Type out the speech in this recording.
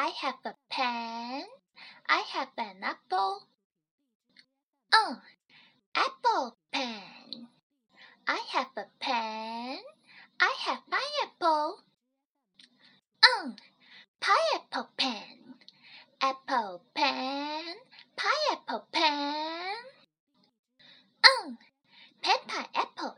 I have a pen. I have an apple. Oh, apple pen. I have a pen. I have pineapple. Oh, pineapple pen. Apple pen. Pineapple pen. Oh, pen pineapple